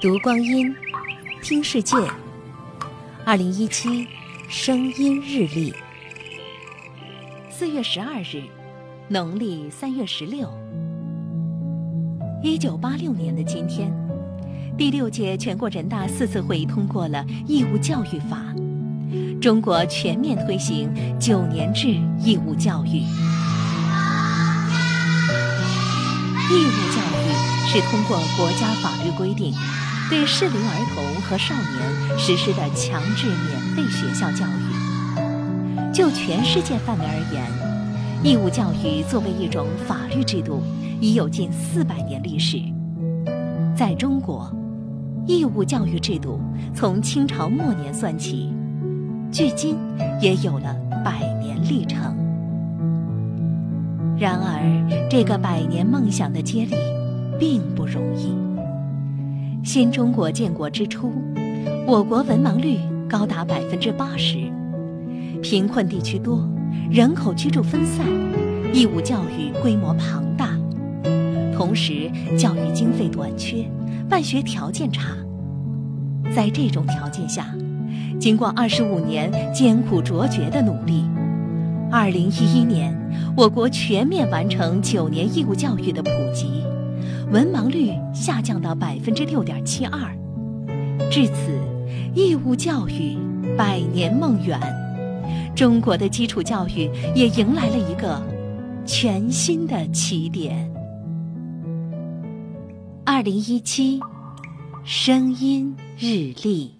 读光阴，听世界。二零一七声音日历，四月十二日，农历三月十六。一九八六年的今天，第六届全国人大四次会议通过了义务教育法，中国全面推行九年制义务教育。义务教育是通过国家法律规定。对适龄儿童和少年实施的强制免费学校教育，就全世界范围而言，义务教育作为一种法律制度，已有近四百年历史。在中国，义务教育制度从清朝末年算起，距今也有了百年历程。然而，这个百年梦想的接力，并不容易。新中国建国之初，我国文盲率高达百分之八十，贫困地区多，人口居住分散，义务教育规模庞大，同时教育经费短缺，办学条件差。在这种条件下，经过二十五年艰苦卓绝的努力，二零一一年，我国全面完成九年义务教育的普及。文盲率下降到百分之六点七二，至此，义务教育百年梦圆，中国的基础教育也迎来了一个全新的起点。二零一七，声音日历。